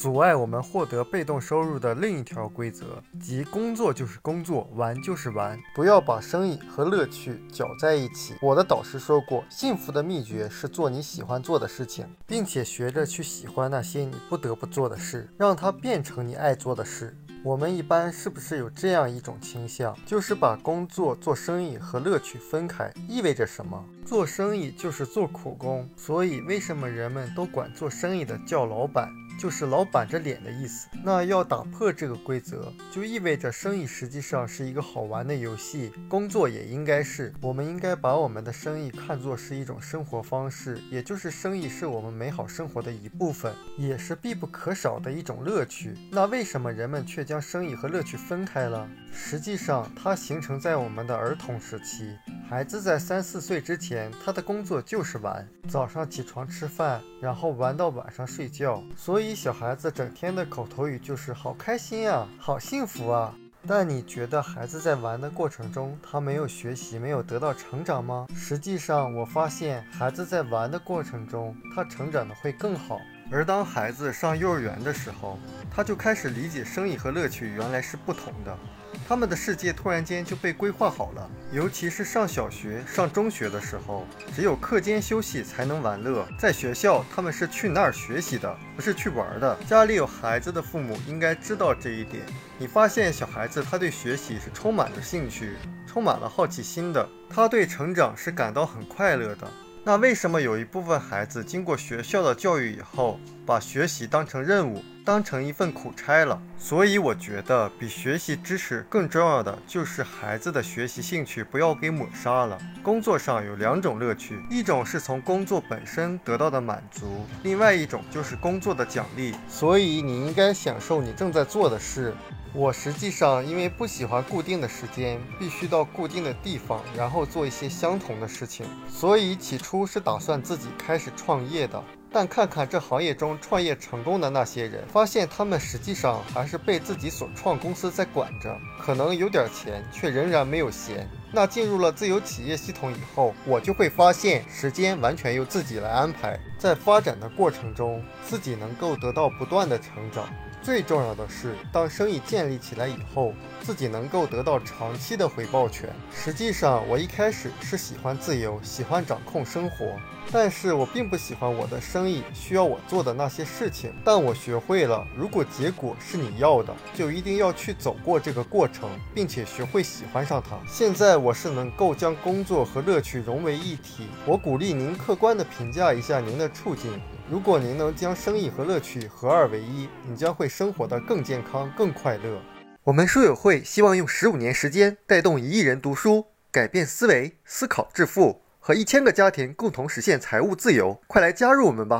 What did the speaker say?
阻碍我们获得被动收入的另一条规则，即工作就是工作，玩就是玩，不要把生意和乐趣搅在一起。我的导师说过，幸福的秘诀是做你喜欢做的事情，并且学着去喜欢那些你不得不做的事，让它变成你爱做的事。我们一般是不是有这样一种倾向，就是把工作、做生意和乐趣分开？意味着什么？做生意就是做苦工，所以为什么人们都管做生意的叫老板？就是老板着脸的意思。那要打破这个规则，就意味着生意实际上是一个好玩的游戏，工作也应该是。我们应该把我们的生意看作是一种生活方式，也就是生意是我们美好生活的一部分，也是必不可少的一种乐趣。那为什么人们却将生意和乐趣分开了？实际上，它形成在我们的儿童时期。孩子在三四岁之前，他的工作就是玩，早上起床吃饭，然后玩到晚上睡觉。所以小孩子整天的口头语就是“好开心啊，好幸福啊”。但你觉得孩子在玩的过程中，他没有学习，没有得到成长吗？实际上，我发现孩子在玩的过程中，他成长的会更好。而当孩子上幼儿园的时候，他就开始理解生意和乐趣原来是不同的。他们的世界突然间就被规划好了，尤其是上小学、上中学的时候，只有课间休息才能玩乐。在学校，他们是去那儿学习的，不是去玩的。家里有孩子的父母应该知道这一点。你发现小孩子他对学习是充满着兴趣，充满了好奇心的，他对成长是感到很快乐的。那为什么有一部分孩子经过学校的教育以后，把学习当成任务？当成一份苦差了，所以我觉得比学习知识更重要的就是孩子的学习兴趣不要给抹杀了。工作上有两种乐趣，一种是从工作本身得到的满足，另外一种就是工作的奖励。所以你应该享受你正在做的事。我实际上因为不喜欢固定的时间，必须到固定的地方，然后做一些相同的事情，所以起初是打算自己开始创业的。但看看这行业中创业成功的那些人，发现他们实际上还是被自己所创公司在管着，可能有点钱，却仍然没有闲。那进入了自由企业系统以后，我就会发现时间完全由自己来安排，在发展的过程中，自己能够得到不断的成长。最重要的是，当生意建立起来以后，自己能够得到长期的回报权。实际上，我一开始是喜欢自由，喜欢掌控生活，但是我并不喜欢我的生意需要我做的那些事情。但我学会了，如果结果是你要的，就一定要去走过这个过程，并且学会喜欢上它。现在我是能够将工作和乐趣融为一体。我鼓励您客观地评价一下您的处境。如果您能将生意和乐趣合二为一，你将会生活得更健康、更快乐。我们书友会希望用十五年时间带动一亿人读书，改变思维、思考致富，和一千个家庭共同实现财务自由。快来加入我们吧！